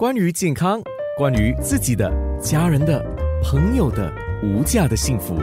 关于健康，关于自己的、家人的、朋友的无价的幸福，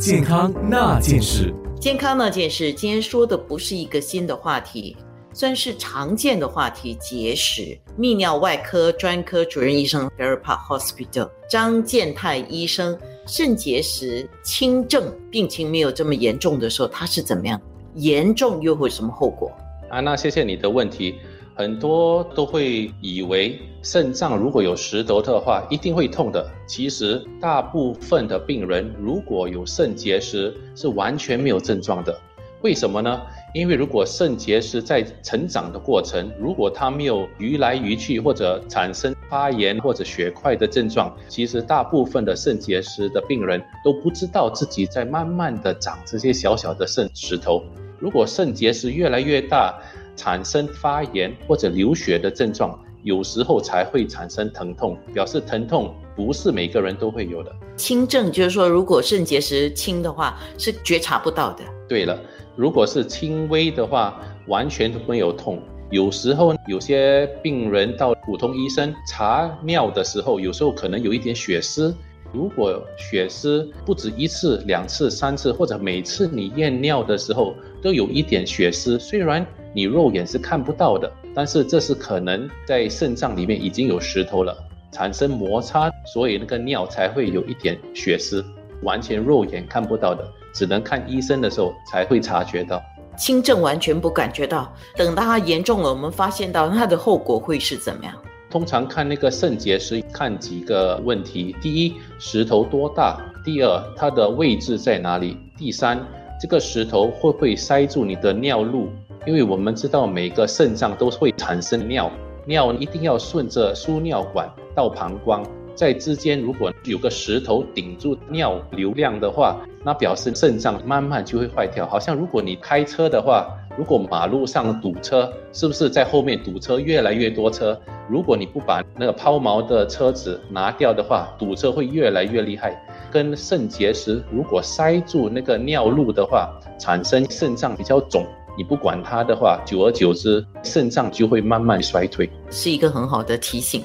健康那件事。健康那件事，今天说的不是一个新的话题，算是常见的话题——结石。泌尿外科专科主任医生 b e r p a Hospital 张建泰医生，肾结石轻症，病情没有这么严重的时候，他是怎么样？严重又会什么后果？啊，那谢谢你的问题。很多都会以为肾脏如果有石头的话，一定会痛的。其实大部分的病人如果有肾结石是完全没有症状的。为什么呢？因为如果肾结石在成长的过程，如果它没有移来移去或者产生发炎或者血块的症状，其实大部分的肾结石的病人都不知道自己在慢慢的长这些小小的肾石头。如果肾结石越来越大，产生发炎或者流血的症状，有时候才会产生疼痛，表示疼痛不是每个人都会有的。轻症就是说，如果肾结石轻的话，是觉察不到的。对了，如果是轻微的话，完全都没有痛。有时候有些病人到普通医生查尿的时候，有时候可能有一点血丝。如果血丝不止一次、两次、三次，或者每次你验尿的时候都有一点血丝，虽然你肉眼是看不到的，但是这是可能在肾脏里面已经有石头了，产生摩擦，所以那个尿才会有一点血丝，完全肉眼看不到的，只能看医生的时候才会察觉到。轻症完全不感觉到，等到它严重了，我们发现到它的后果会是怎么样？通常看那个肾结石，看几个问题：第一，石头多大；第二，它的位置在哪里；第三，这个石头会不会塞住你的尿路？因为我们知道每个肾脏都会产生尿，尿一定要顺着输尿管到膀胱，在之间如果有个石头顶住尿流量的话，那表示肾脏慢慢就会坏掉。好像如果你开车的话，如果马路上堵车，是不是在后面堵车越来越多车？如果你不把那个抛锚的车子拿掉的话，堵车会越来越厉害。跟肾结石如果塞住那个尿路的话，产生肾脏比较肿，你不管它的话，久而久之，肾脏就会慢慢衰退。是一个很好的提醒。